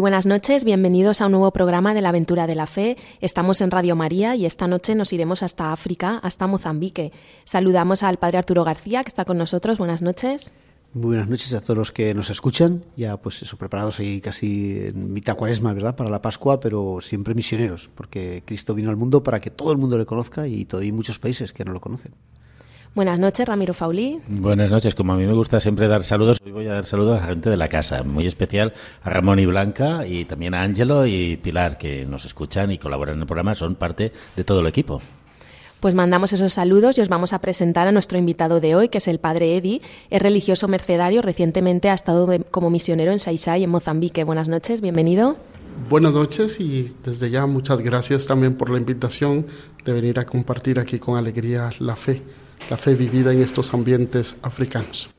Buenas noches, bienvenidos a un nuevo programa de la Aventura de la Fe. Estamos en Radio María y esta noche nos iremos hasta África, hasta Mozambique. Saludamos al Padre Arturo García, que está con nosotros. Buenas noches. Muy buenas noches a todos los que nos escuchan, ya pues eso, preparados ahí casi en mitad cuaresma, ¿verdad? Para la Pascua, pero siempre misioneros, porque Cristo vino al mundo para que todo el mundo le conozca y todavía hay muchos países que no lo conocen. Buenas noches, Ramiro Faulí. Buenas noches. Como a mí me gusta siempre dar saludos, hoy voy a dar saludos a la gente de la casa, muy especial a Ramón y Blanca y también a Ángelo y Pilar, que nos escuchan y colaboran en el programa, son parte de todo el equipo. Pues mandamos esos saludos y os vamos a presentar a nuestro invitado de hoy, que es el padre Edi. Es religioso mercedario, recientemente ha estado como misionero en Saisai, en Mozambique. Buenas noches, bienvenido. Buenas noches y desde ya muchas gracias también por la invitación de venir a compartir aquí con alegría la fe la fe vivida en estos ambientes africanos.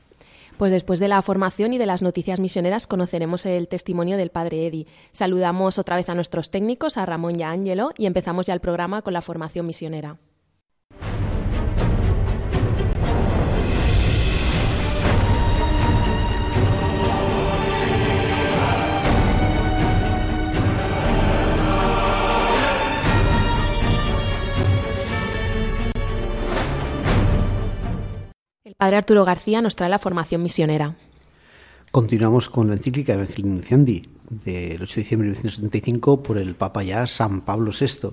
Pues después de la formación y de las noticias misioneras conoceremos el testimonio del padre Edi. Saludamos otra vez a nuestros técnicos, a Ramón y a Ángelo, y empezamos ya el programa con la formación misionera. Padre Arturo García nos trae la formación misionera. Continuamos con la encíclica Evangelii Nunciandi del 8 de diciembre de 1975 por el Papa ya San Pablo VI.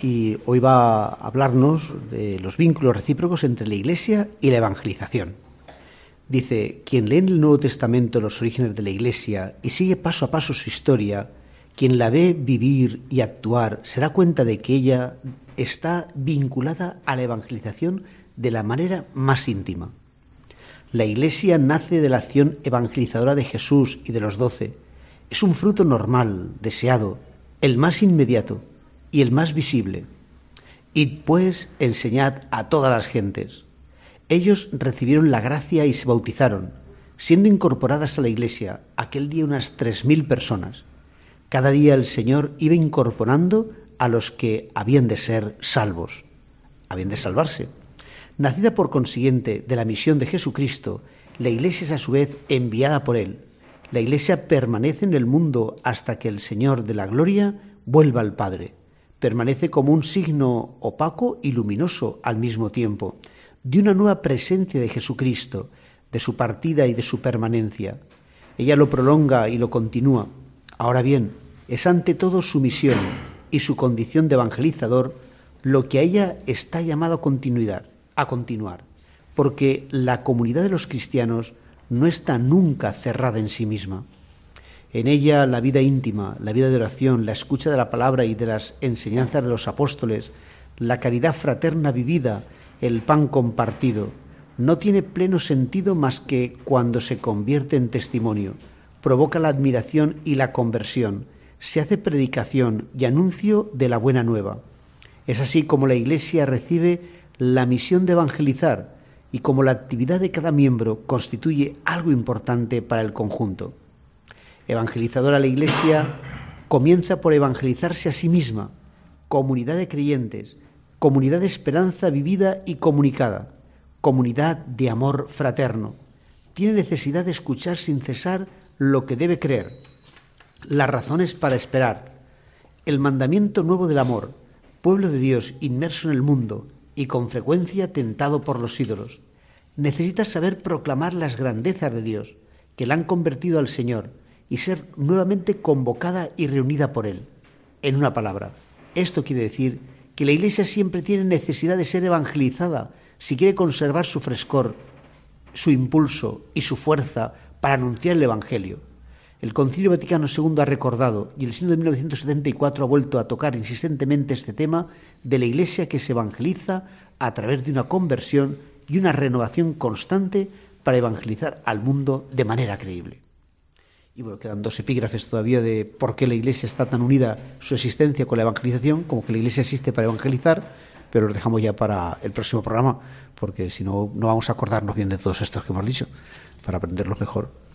Y hoy va a hablarnos de los vínculos recíprocos entre la Iglesia y la evangelización. Dice, quien lee en el Nuevo Testamento los orígenes de la Iglesia y sigue paso a paso su historia, quien la ve vivir y actuar, se da cuenta de que ella está vinculada a la evangelización de la manera más íntima. La Iglesia nace de la acción evangelizadora de Jesús y de los doce. Es un fruto normal, deseado, el más inmediato y el más visible. Y pues enseñad a todas las gentes. Ellos recibieron la gracia y se bautizaron, siendo incorporadas a la Iglesia aquel día unas tres mil personas. Cada día el Señor iba incorporando a los que habían de ser salvos, habían de salvarse. Nacida por consiguiente de la misión de Jesucristo, la Iglesia es a su vez enviada por Él. La Iglesia permanece en el mundo hasta que el Señor de la Gloria vuelva al Padre. Permanece como un signo opaco y luminoso al mismo tiempo, de una nueva presencia de Jesucristo, de su partida y de su permanencia. Ella lo prolonga y lo continúa. Ahora bien, es ante todo su misión y su condición de evangelizador lo que a ella está llamado continuidad a continuar, porque la comunidad de los cristianos no está nunca cerrada en sí misma. En ella la vida íntima, la vida de oración, la escucha de la palabra y de las enseñanzas de los apóstoles, la caridad fraterna vivida, el pan compartido, no tiene pleno sentido más que cuando se convierte en testimonio, provoca la admiración y la conversión, se hace predicación y anuncio de la buena nueva. Es así como la Iglesia recibe la misión de evangelizar y como la actividad de cada miembro constituye algo importante para el conjunto. Evangelizadora la Iglesia comienza por evangelizarse a sí misma, comunidad de creyentes, comunidad de esperanza vivida y comunicada, comunidad de amor fraterno. Tiene necesidad de escuchar sin cesar lo que debe creer, las razones para esperar, el mandamiento nuevo del amor, pueblo de Dios inmerso en el mundo, y con frecuencia tentado por los ídolos. Necesita saber proclamar las grandezas de Dios, que la han convertido al Señor, y ser nuevamente convocada y reunida por Él. En una palabra, esto quiere decir que la Iglesia siempre tiene necesidad de ser evangelizada si quiere conservar su frescor, su impulso y su fuerza para anunciar el Evangelio. El Concilio Vaticano II ha recordado, y el signo de 1974 ha vuelto a tocar insistentemente este tema, de la Iglesia que se evangeliza a través de una conversión y una renovación constante para evangelizar al mundo de manera creíble. Y bueno, quedan dos epígrafes todavía de por qué la Iglesia está tan unida su existencia con la evangelización, como que la Iglesia existe para evangelizar. pero los dejamos ya para el próximo programa, porque si no, no vamos a acordarnos bien de todos estos que hemos dicho, para aprenderlos mejor.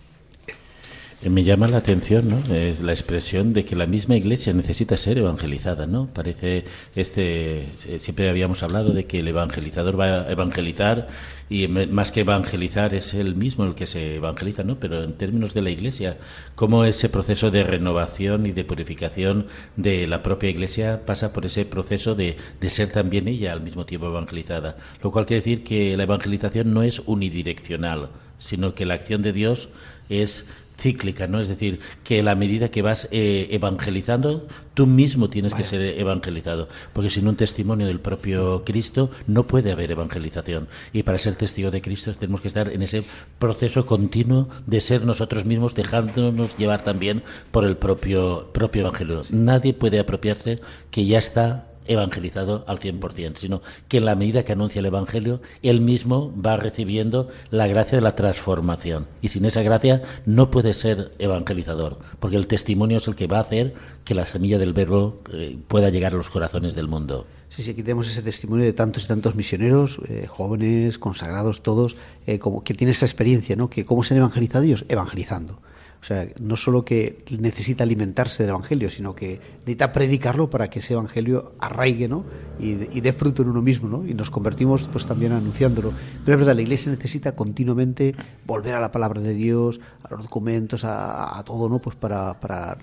Eh, me llama la atención ¿no? es la expresión de que la misma iglesia necesita ser evangelizada. ¿no? Parece, este, eh, siempre habíamos hablado de que el evangelizador va a evangelizar y más que evangelizar es él mismo el que se evangeliza, ¿no? pero en términos de la iglesia, cómo ese proceso de renovación y de purificación de la propia iglesia pasa por ese proceso de, de ser también ella al mismo tiempo evangelizada. Lo cual quiere decir que la evangelización no es unidireccional, sino que la acción de Dios es cíclica, ¿no? Es decir, que a la medida que vas eh, evangelizando, tú mismo tienes que ser evangelizado, porque sin un testimonio del propio Cristo no puede haber evangelización. Y para ser testigo de Cristo tenemos que estar en ese proceso continuo de ser nosotros mismos, dejándonos llevar también por el propio, propio Evangelio. Nadie puede apropiarse que ya está evangelizado al 100%, sino que en la medida que anuncia el Evangelio, él mismo va recibiendo la gracia de la transformación. Y sin esa gracia no puede ser evangelizador, porque el testimonio es el que va a hacer que la semilla del verbo eh, pueda llegar a los corazones del mundo. Sí, sí, aquí tenemos ese testimonio de tantos y tantos misioneros, eh, jóvenes, consagrados, todos, eh, que tienen esa experiencia, ¿no? Que cómo se han evangelizado ellos, evangelizando. O sea, no solo que necesita alimentarse del Evangelio, sino que necesita predicarlo para que ese Evangelio arraigue ¿no? y, dé fruto en uno mismo. ¿no? Y nos convertimos pues también anunciándolo. Pero es verdad, la Iglesia necesita continuamente volver a la palabra de Dios, a los documentos, a, todo, ¿no? pues para,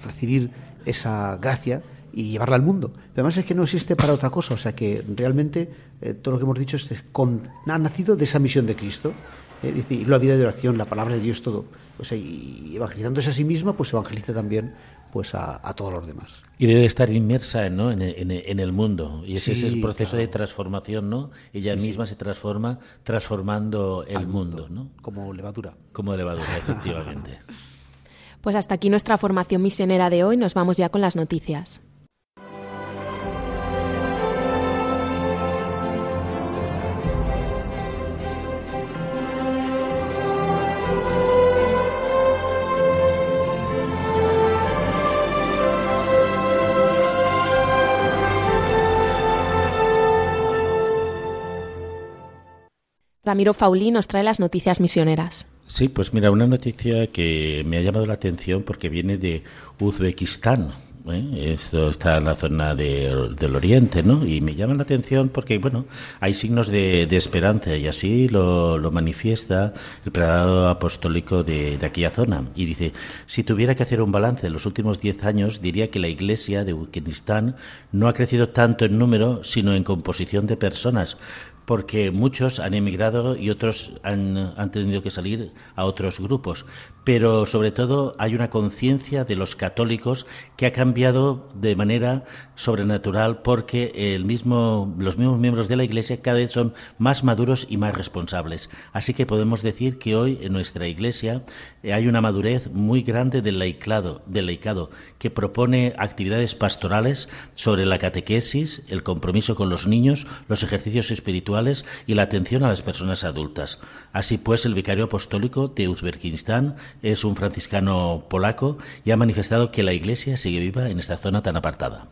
recibir esa gracia y llevarla al mundo. Pero además es que no existe para otra cosa, o sea que realmente eh, todo lo que hemos dicho es, con, ha nacido de esa misión de Cristo, eh, dice, la vida de oración, la palabra de Dios, todo y evangelizándose a sí misma, pues evangeliza también pues a, todos los demás. Y debe estar inmersa ¿no? en, el mundo. Y ese es el proceso de transformación, ¿no? Ella misma se transforma transformando el mundo, ¿no? Como levadura. Como levadura, efectivamente. Pues hasta aquí nuestra formación misionera de hoy. Nos vamos ya con las noticias. Ramiro Faulí nos trae las noticias misioneras. Sí, pues mira, una noticia que me ha llamado la atención porque viene de Uzbekistán. ¿eh? Esto está en la zona del oriente, ¿no? Y me llama la atención porque, bueno, hay signos de, esperanza y así lo, manifiesta el predado apostólico de, de, aquella zona. Y dice, si tuviera que hacer un balance de los últimos diez años, diría que la iglesia de Uzbekistán no ha crecido tanto en número, sino en composición de personas, porque muchos han emigrado y otros han, han, tenido que salir a otros grupos. Pero sobre todo hay una conciencia de los católicos que ha cambiado de manera sobrenatural porque el mismo, los mismos miembros de la Iglesia cada vez son más maduros y más responsables. Así que podemos decir que hoy en nuestra Iglesia eh, hay una madurez muy grande del laicado, del laicado que propone actividades pastorales sobre la catequesis, el compromiso con los niños, los ejercicios espirituales, y la atención a las personas adultas. Así pues, el vicario apostólico de Uzbekistán es un franciscano polaco y ha manifestado que la Iglesia sigue viva en esta zona tan apartada.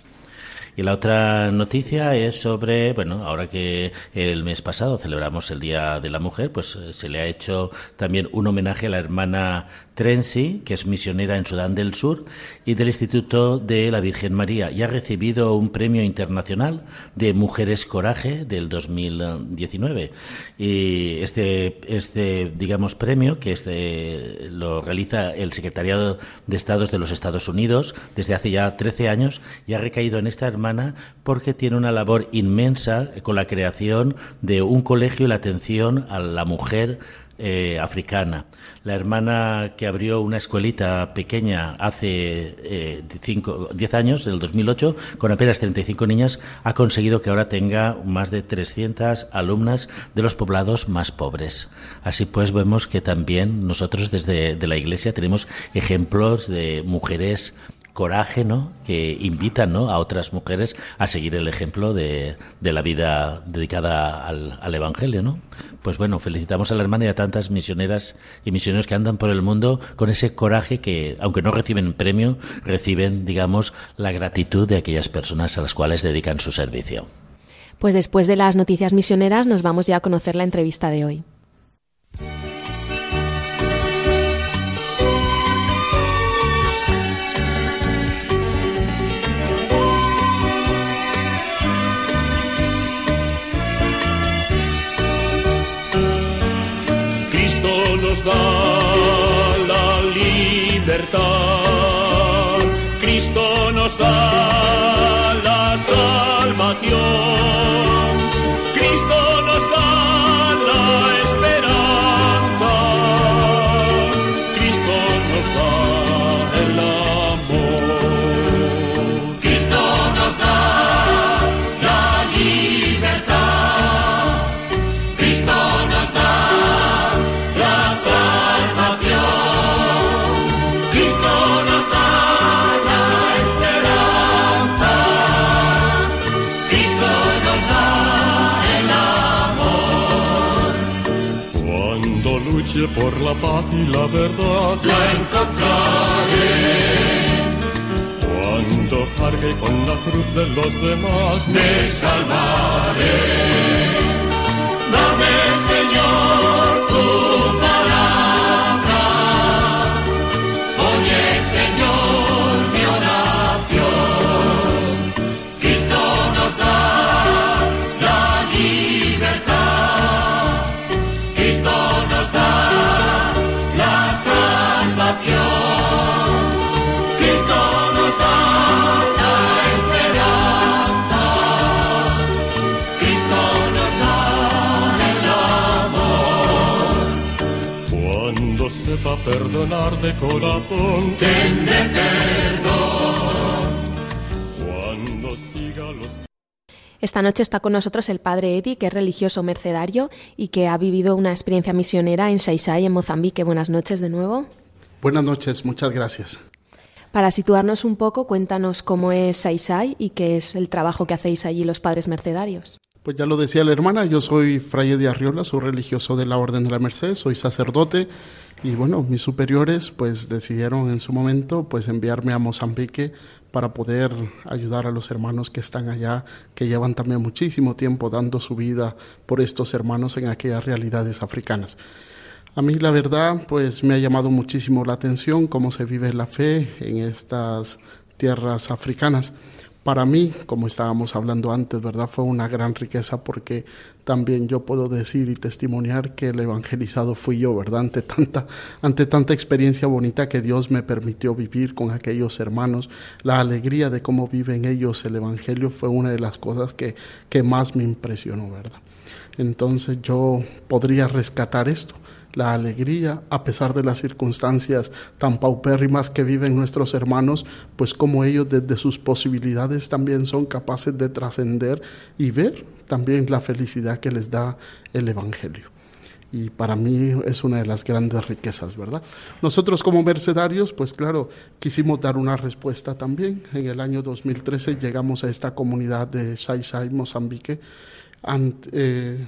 Y la otra noticia es sobre, bueno, ahora que el mes pasado celebramos el Día de la Mujer, pues eh, se le ha hecho también un homenaje a la hermana Trensi, que es misionera en Sudán del Sur, y del Instituto de la Virgen María, y ha recibido un premio internacional de Mujeres Coraje del 2019. Y este, este digamos, premio, que este, lo realiza el Secretariado de Estados de los Estados Unidos desde hace ya 13 años, y ha recaído en esta hermana porque tiene una labor inmensa con la creación de un colegio y la atención a la mujer eh, africana. La hermana que abrió una escuelita pequeña hace eh, 10 años, en el 2008, con apenas 35 niñas, ha conseguido que ahora tenga más de 300 alumnas de los poblados más pobres. Así pues, vemos que también nosotros desde de la Iglesia tenemos ejemplos de mujeres coraje, ¿no? Que invitan, ¿no? A otras mujeres a seguir el ejemplo de, de la vida dedicada al, al, Evangelio, ¿no? Pues bueno, felicitamos a la hermana y a tantas misioneras y misioneros que andan por el mundo con ese coraje que, aunque no reciben premio, reciben, digamos, la gratitud de aquellas personas a las cuales dedican su servicio. Pues después de las noticias misioneras nos vamos ya a conocer la entrevista de hoy. La libertad, Cristo nos da la salvación. La paz y la verdad la encontraré. Cuando cargue con la cruz de los demás me salvaré. Dame, perdonar de corazón, tendré perdón. Cuando siga los esta noche está con nosotros el padre Eddie, que es religioso mercedario y que ha vivido una experiencia misionera en Saisai, en Mozambique. Buenas noches de nuevo. Buenas noches, muchas gracias. Para situarnos un poco, cuéntanos cómo es Saisai y qué es el trabajo que hacéis allí los padres mercedarios. Pues ya lo decía la hermana, yo soy fraile de Arriola, soy religioso de la Orden de la Merced, soy sacerdote y bueno, mis superiores pues decidieron en su momento pues enviarme a Mozambique para poder ayudar a los hermanos que están allá, que llevan también muchísimo tiempo dando su vida por estos hermanos en aquellas realidades africanas. A mí la verdad pues me ha llamado muchísimo la atención cómo se vive la fe en estas tierras africanas. Para mí, como estábamos hablando antes, ¿verdad? Fue una gran riqueza porque también yo puedo decir y testimoniar que el evangelizado fui yo, ¿verdad? Ante tanta, ante tanta experiencia bonita que Dios me permitió vivir con aquellos hermanos, la alegría de cómo viven ellos el evangelio fue una de las cosas que, que más me impresionó, ¿verdad? Entonces yo podría rescatar esto la alegría a pesar de las circunstancias tan paupérrimas que viven nuestros hermanos, pues como ellos desde sus posibilidades también son capaces de trascender y ver también la felicidad que les da el Evangelio. Y para mí es una de las grandes riquezas, ¿verdad? Nosotros como mercedarios, pues claro, quisimos dar una respuesta también. En el año 2013 llegamos a esta comunidad de Sai Sai, Mozambique, eh,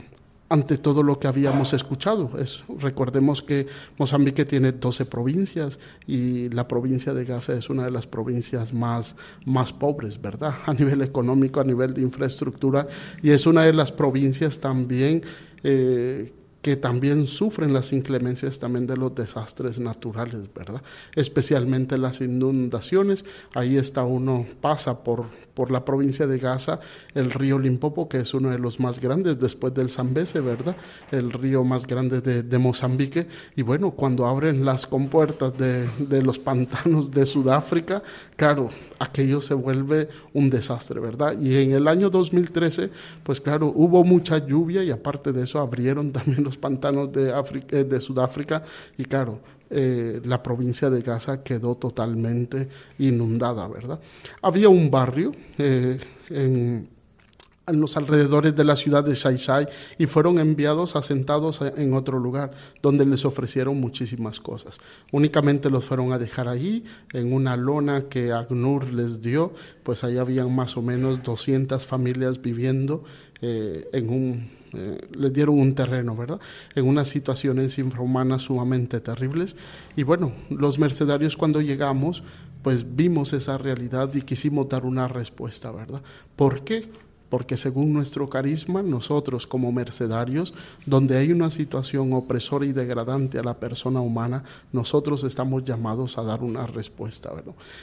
ante todo lo que habíamos escuchado. Es, recordemos que Mozambique tiene 12 provincias y la provincia de Gaza es una de las provincias más, más pobres, ¿verdad? A nivel económico, a nivel de infraestructura y es una de las provincias también eh, que también sufren las inclemencias también de los desastres naturales, ¿verdad? Especialmente las inundaciones. Ahí está uno, pasa por, por la provincia de Gaza, el río Limpopo, que es uno de los más grandes después del Zambeze, ¿verdad? El río más grande de, de Mozambique. Y bueno, cuando abren las compuertas de, de los pantanos de Sudáfrica, claro, aquello se vuelve un desastre, ¿verdad? Y en el año 2013, pues claro, hubo mucha lluvia y aparte de eso abrieron también pantanos de, África, eh, de Sudáfrica y claro, eh, la provincia de Gaza quedó totalmente inundada, ¿verdad? Había un barrio eh, en los alrededores de la ciudad de Shaishai y fueron enviados asentados en otro lugar donde les ofrecieron muchísimas cosas. Únicamente los fueron a dejar allí en una lona que Agnur les dio, pues ahí habían más o menos 200 familias viviendo en un eh, les dieron un terreno, ¿verdad? En unas situaciones infrahumanas sumamente terribles. Y bueno, los mercenarios cuando llegamos, pues vimos esa realidad y quisimos dar una respuesta, ¿verdad? ¿Por qué? Porque según nuestro carisma, nosotros como mercedarios, donde hay una situación opresora y degradante a la persona humana, nosotros estamos llamados a dar una respuesta.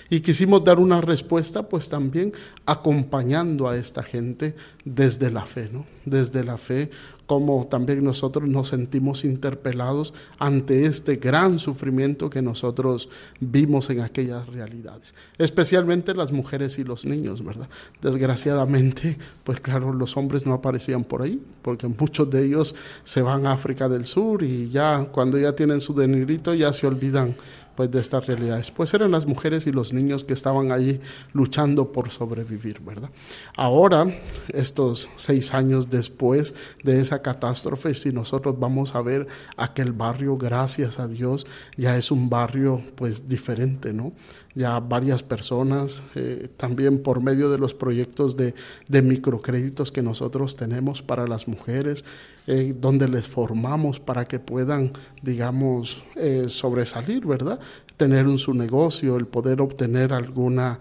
Y quisimos dar una respuesta pues también acompañando a esta gente desde la fe, ¿no? Desde la fe como también nosotros nos sentimos interpelados ante este gran sufrimiento que nosotros vimos en aquellas realidades, especialmente las mujeres y los niños, ¿verdad? Desgraciadamente, pues claro, los hombres no aparecían por ahí, porque muchos de ellos se van a África del Sur y ya cuando ya tienen su denigrito ya se olvidan pues de estas realidades. Pues eran las mujeres y los niños que estaban allí luchando por sobrevivir, ¿verdad? Ahora, estos seis años después de esa catástrofe, si nosotros vamos a ver aquel barrio, gracias a Dios, ya es un barrio pues diferente, ¿no? Ya varias personas, eh, también por medio de los proyectos de, de, microcréditos que nosotros tenemos para las mujeres, eh, donde les formamos para que puedan, digamos, eh, sobresalir, ¿verdad? Tener un su negocio, el poder obtener alguna,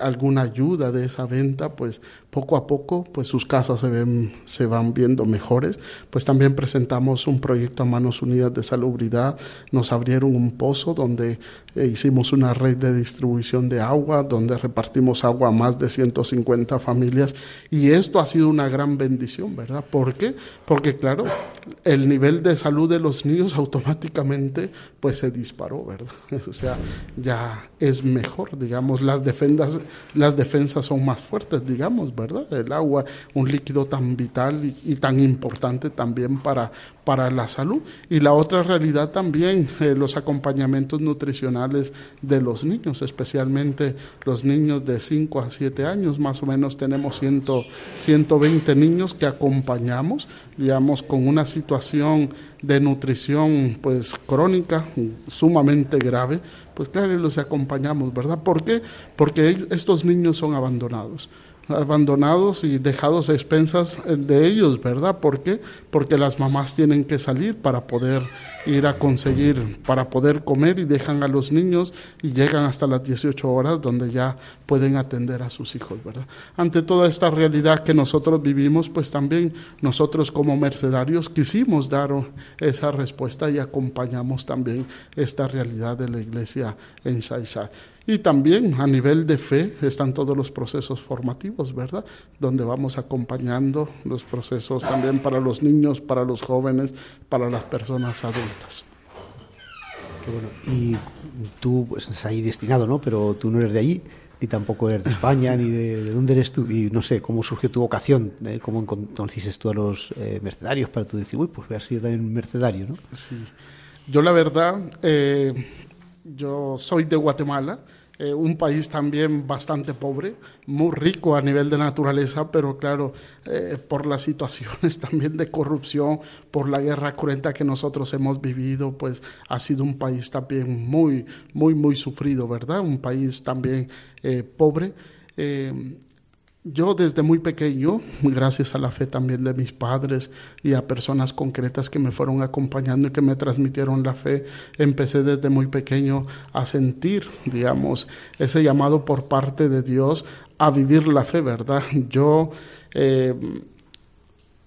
alguna ayuda de esa venta, pues poco a poco pues sus casas se, ven, se van viendo mejores. Pues también presentamos un proyecto a Manos Unidas de Salubridad, nos abrieron un pozo donde eh, hicimos una red de distribución de agua, donde repartimos agua a más de 150 familias y esto ha sido una gran bendición, ¿verdad? ¿Por qué? Porque claro, el nivel de salud de los niños automáticamente pues se disparó, ¿verdad? O sea, ya es mejor, digamos, las defensas, las defensas son más fuertes, digamos, ¿verdad? El agua, un líquido tan vital y, tan importante también para, para la salud. Y la otra realidad también, eh, los acompañamientos nutricionales de los niños, especialmente los niños de 5 a 7 años, más o menos tenemos 100, 120 niños que acompañamos, digamos, con una situación de nutrición pues crónica, sumamente grave, pues claro, los acompañamos, ¿verdad? ¿Por qué? Porque estos niños son abandonados abandonados y dejados a expensas eh, de ellos, ¿verdad? ¿Por qué? Porque las mamás tienen que salir para poder ir a conseguir, para poder comer y dejan a los niños y llegan hasta las 18 horas donde ya pueden atender a sus hijos, ¿verdad? Ante toda esta realidad que nosotros vivimos, pues también nosotros como mercedarios quisimos dar esa respuesta y acompañamos también esta realidad de la iglesia en Shaisha. Y también a nivel de fe están todos los procesos formativos, ¿verdad? Donde vamos acompañando los procesos también para los niños, para los jóvenes, para las personas adultas. Qué bueno. Y tú pues, estás ahí destinado, ¿no? Pero tú no eres de allí, ni tampoco eres de España, ni de, dónde eres tú. Y no sé, ¿cómo surgió tu vocación? Eh? ¿Cómo conociste tú a los eh, mercenarios para tú decir, uy, pues voy a ser también mercenario, ¿no? Sí. Yo la verdad, eh, yo soy de Guatemala, eh, un país también bastante pobre, muy rico a nivel de naturaleza, pero claro, eh, por las situaciones también de corrupción, por la guerra cruenta que nosotros hemos vivido, pues ha sido un país también muy, muy, muy sufrido, ¿verdad? Un país también eh, pobre. Yo desde muy pequeño, gracias a la fe también de mis padres y a personas concretas que me fueron acompañando y que me transmitieron la fe, empecé desde muy pequeño a sentir, digamos, ese llamado por parte de Dios a vivir la fe, ¿verdad? Yo eh,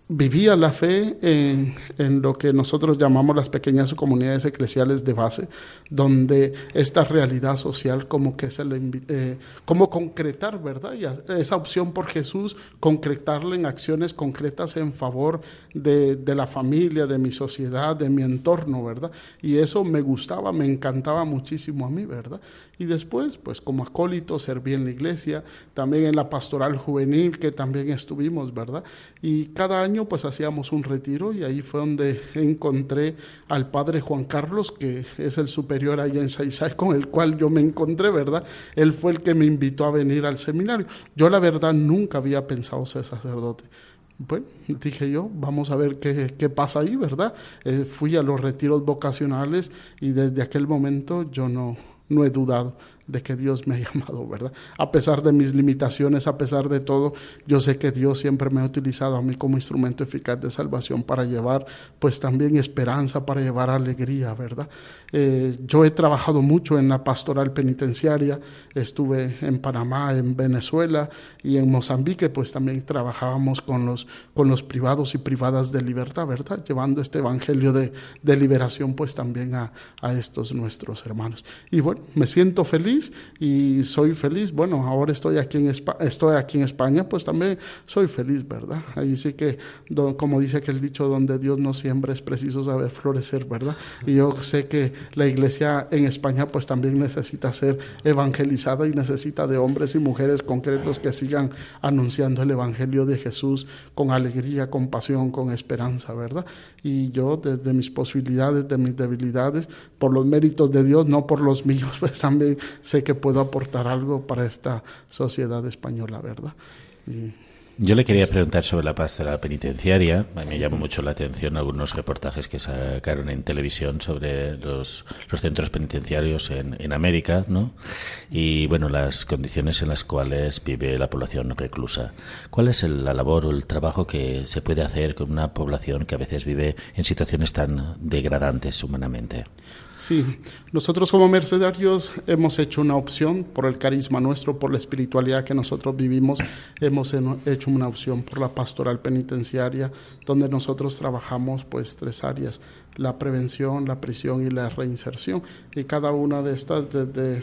vivía la fe en, en, lo que nosotros llamamos las pequeñas comunidades eclesiales de base, donde esta realidad social como que se le eh, como concretar, ¿verdad? Y esa opción por Jesús, concretarla en acciones concretas en favor de, de, la familia, de mi sociedad, de mi entorno, ¿verdad? Y eso me gustaba, me encantaba muchísimo a mí, ¿verdad? Y después, pues como acólito, serví en la iglesia, también en la pastoral juvenil, que también estuvimos, ¿verdad? Y cada año pues hacíamos un retiro y ahí fue donde encontré al padre Juan Carlos, que es el superior allá en Saizay, con el cual yo me encontré, ¿verdad? Él fue el que me invitó a venir al seminario. Yo la verdad nunca había pensado ser sacerdote. Bueno, dije yo, vamos a ver qué, qué pasa ahí, ¿verdad? Eh, fui a los retiros vocacionales y desde aquel momento yo no, no he dudado. De que Dios me ha llamado, ¿verdad? A pesar de mis limitaciones, a pesar de todo, yo sé que Dios siempre me ha utilizado a mí como instrumento eficaz de salvación para llevar, pues también esperanza, para llevar alegría, ¿verdad? Eh, yo he trabajado mucho en la pastoral penitenciaria, estuve en Panamá, en Venezuela y en Mozambique, pues también trabajábamos con los, con los privados y privadas de libertad, ¿verdad? Llevando este evangelio de, de liberación, pues también a, a estos nuestros hermanos. Y bueno, me siento feliz y soy feliz. Bueno, ahora estoy aquí en, estoy aquí en España, pues también soy feliz, ¿verdad? Ahí sí que, como dice aquel dicho, donde Dios no siembra es preciso saber florecer, ¿verdad? Y yo sé que la iglesia en España pues también necesita ser evangelizada y necesita de hombres y mujeres concretos que sigan anunciando el evangelio de Jesús con alegría, con pasión, con esperanza, ¿verdad? Y yo desde mis posibilidades, de mis debilidades, por los méritos de Dios, no por los míos, pues también sé que puedo aportar algo para esta sociedad española, ¿verdad? Yo le quería preguntar sobre la pastoral penitenciaria. Me llamó mucho la atención algunos reportajes que sacaron en televisión sobre los, centros penitenciarios en, en, América, ¿no? Y, bueno, las condiciones en las cuales vive la población reclusa. ¿Cuál es la labor o el trabajo que se puede hacer con una población que a veces vive en situaciones tan degradantes humanamente? Sí, nosotros como mercedarios hemos hecho una opción por el carisma nuestro, por la espiritualidad que nosotros vivimos, hemos hecho una opción por la pastoral penitenciaria, donde nosotros trabajamos pues tres áreas, la prevención, la prisión y la reinserción. Y cada una de estas desde,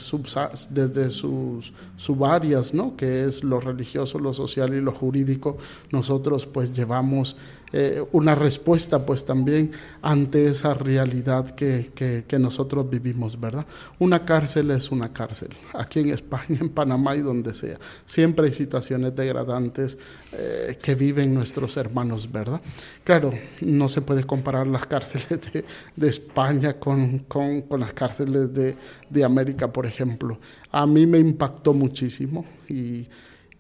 desde sus subáreas, ¿no? que es lo religioso, lo social y lo jurídico, nosotros pues llevamos eh, una respuesta pues también ante esa realidad que, que, nosotros vivimos, ¿verdad? Una cárcel es una cárcel, aquí en España, en Panamá y donde sea. Siempre hay situaciones degradantes eh, que viven nuestros hermanos, ¿verdad? Claro, no se puede comparar las cárceles de, de España con, con, con, las cárceles de, de América, por ejemplo. A mí me impactó muchísimo y,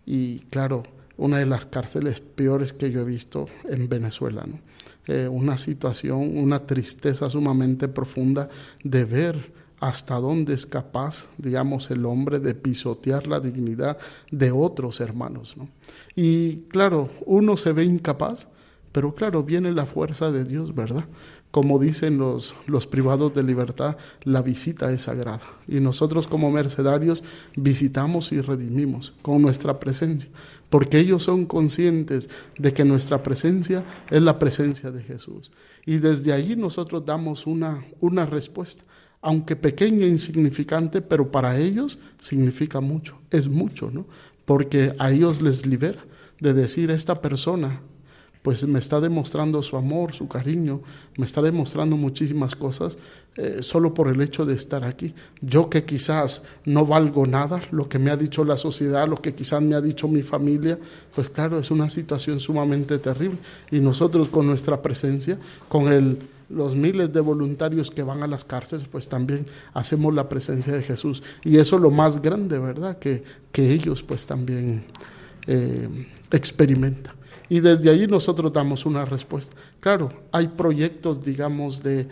y claro, una de las cárceles peores que yo he visto en Venezuela. ¿no? Eh, una situación, una tristeza sumamente profunda de ver hasta dónde es capaz, digamos, el hombre de pisotear la dignidad de otros hermanos. ¿no? Y claro, uno se ve incapaz, pero claro, viene la fuerza de Dios, ¿verdad? Como dicen los, los privados de libertad, la visita es sagrada. Y nosotros como mercedarios visitamos y redimimos con nuestra presencia, porque ellos son conscientes de que nuestra presencia es la presencia de Jesús. Y desde allí nosotros damos una, una respuesta, aunque pequeña e insignificante, pero para ellos significa mucho, es mucho, ¿no? Porque a ellos les libera de decir, esta persona pues me está demostrando su amor, su cariño, me está demostrando muchísimas cosas eh, solo por el hecho de estar aquí. Yo que quizás no valgo nada, lo que me ha dicho la sociedad, lo que quizás me ha dicho mi familia, pues claro, es una situación sumamente terrible. Y nosotros con nuestra presencia, con los miles de voluntarios que van a las cárceles, pues también hacemos la presencia de Jesús. Y eso es lo más grande, ¿verdad? Que, que ellos pues también eh, experimentan y desde ahí nosotros damos una respuesta. Claro, hay proyectos, digamos, de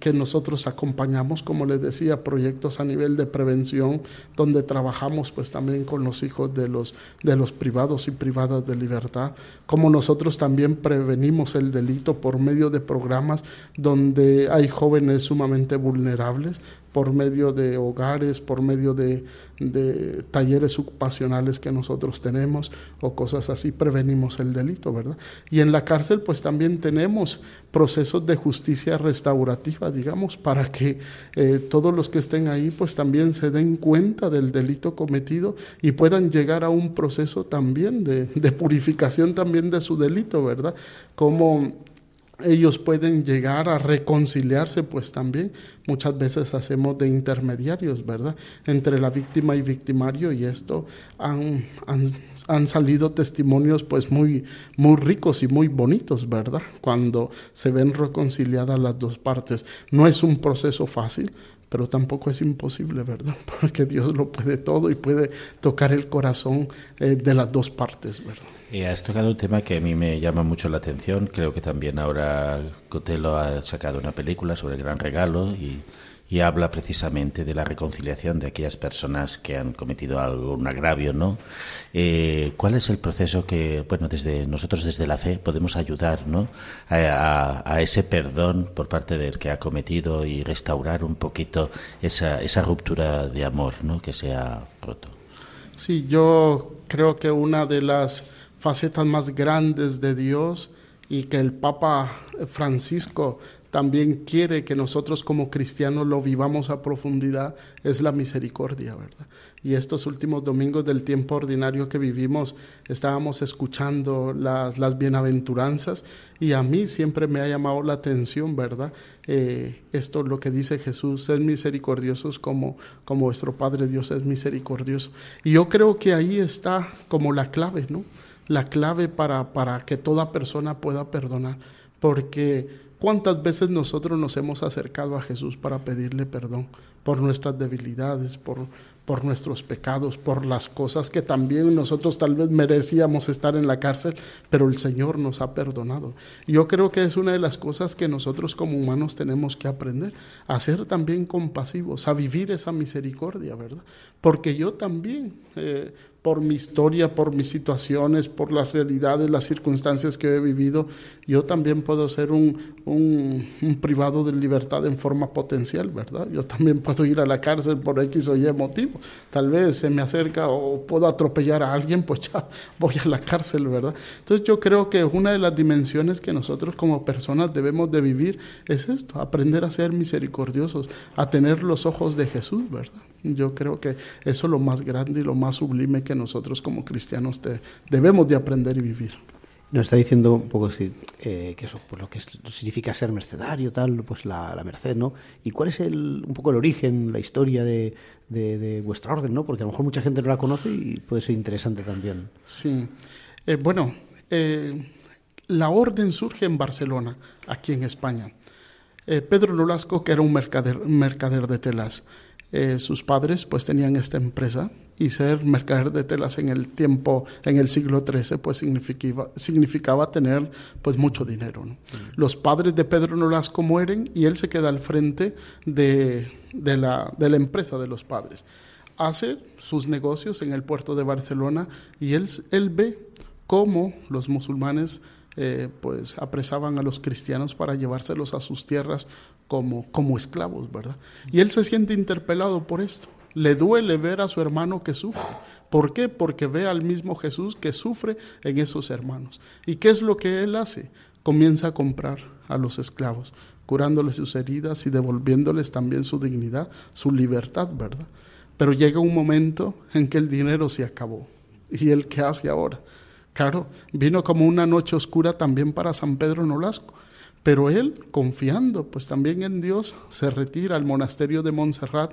que nosotros acompañamos, como les decía, proyectos a nivel de prevención, donde trabajamos pues también con los hijos de los, de los privados y privadas de libertad, como nosotros también prevenimos el delito por medio de programas donde hay jóvenes sumamente vulnerables, por medio de hogares, por medio de, de, talleres ocupacionales que nosotros tenemos o cosas así, prevenimos el delito, ¿verdad? Y en la cárcel pues también tenemos procesos de justicia restaurativa, digamos, para que eh, todos los que estén ahí pues también se den cuenta del delito cometido y puedan llegar a un proceso también de, de purificación también de su delito, ¿verdad? Como ellos pueden llegar a reconciliarse, pues también muchas veces hacemos de intermediarios, ¿verdad? Entre la víctima y victimario y esto han, han, salido testimonios pues muy, muy ricos y muy bonitos, ¿verdad? Cuando se ven reconciliadas las dos partes. No es un proceso fácil, pero tampoco es imposible, ¿verdad? Porque Dios lo puede todo y puede tocar el corazón eh, de las dos partes, ¿verdad? Y has tocado un tema que a mí me llama mucho la atención. Creo que también ahora Cotelo ha sacado una película sobre el gran regalo y, y habla precisamente de la reconciliación de aquellas personas que han cometido algún agravio, ¿no? Eh, ¿Cuál es el proceso que, bueno, desde nosotros desde la fe podemos ayudar, ¿no? A, ese perdón por parte del que ha cometido y restaurar un poquito esa, esa ruptura de amor, ¿no? Que se ha roto. Sí, yo creo que una de las facetas más grandes de Dios y que el Papa Francisco también quiere que nosotros como cristianos lo vivamos a profundidad es la misericordia, ¿verdad? Y estos últimos domingos del tiempo ordinario que vivimos estábamos escuchando las, bienaventuranzas y a mí siempre me ha llamado la atención, ¿verdad? Eh, esto lo que dice Jesús, es misericordiosos como, como vuestro Padre Dios es misericordioso. Y yo creo que ahí está como la clave, ¿no? La clave para, para que toda persona pueda perdonar, porque ¿Cuántas veces nosotros nos hemos acercado a Jesús para pedirle perdón por nuestras debilidades, por, por nuestros pecados, por las cosas que también nosotros tal vez merecíamos estar en la cárcel, pero el Señor nos ha perdonado. Yo creo que es una de las cosas que nosotros como humanos tenemos que aprender, a ser también compasivos, a vivir esa misericordia, ¿verdad? Porque yo también eh, por mi historia, por mis situaciones, por las realidades, las circunstancias que he vivido, yo también puedo ser un, un, privado de libertad en forma potencial, ¿verdad? Yo también puedo ir a la cárcel por X o Y motivo. Tal vez se me acerca o puedo atropellar a alguien, pues ya voy a la cárcel, ¿verdad? Entonces yo creo que una de las dimensiones que nosotros como personas debemos de vivir es esto, aprender a ser misericordiosos, a tener los ojos de Jesús, ¿verdad? Yo creo que eso es lo más grande y lo más sublime que nosotros como cristianos debemos de aprender y vivir. Nos está diciendo un poco eh, que eso, pues lo que significa ser mercedario, tal, pues la, merced, ¿no? ¿Y cuál es el, un poco el origen, la historia de, vuestra orden, ¿no? Porque a lo mejor mucha gente no la conoce y puede ser interesante también. Sí. Eh, bueno, eh, la orden surge en Barcelona, aquí en España. Pedro Nolasco, que era un mercader, mercader de telas, eh, sus padres pues tenían esta empresa y ser mercader de telas en el tiempo, en el siglo XIII, pues significaba, significaba tener pues mucho dinero. Los padres de Pedro Nolasco mueren y él se queda al frente de, la, de la empresa de los padres. Hace sus negocios en el puerto de Barcelona y él, él ve cómo los musulmanes eh, pues apresaban a los cristianos para llevárselos a sus tierras como, como esclavos, ¿verdad? Y él se siente interpelado por esto. Le duele ver a su hermano que sufre. ¿Por qué? Porque ve al mismo Jesús que sufre en esos hermanos. ¿Y qué es lo que él hace? Comienza a comprar a los esclavos, curándoles sus heridas y devolviéndoles también su dignidad, su libertad, ¿verdad? Pero llega un momento en que el dinero se acabó. ¿Y él qué hace ahora? Claro, vino como una noche oscura también para San Pedro Nolasco, pero él, confiando pues también en Dios, se retira al monasterio de Montserrat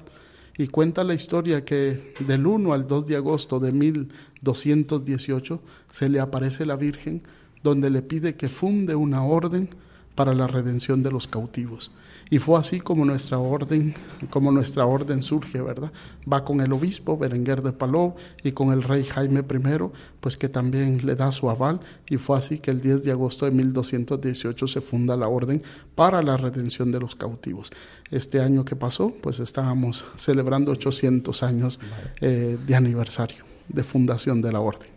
y cuenta la historia que del 1 al 2 de agosto de 1218 se le aparece la Virgen donde le pide que funde una orden para la redención de los cautivos. Y fue así como nuestra orden, como nuestra orden surge, ¿verdad? Va con el obispo Berenguer de Palou y con el rey Jaime I, pues que también le da su aval y fue así que el 10 de agosto de 1218 se funda la orden para la redención de los cautivos. Este año que pasó, pues estábamos celebrando 800 años eh, de aniversario de fundación de la orden.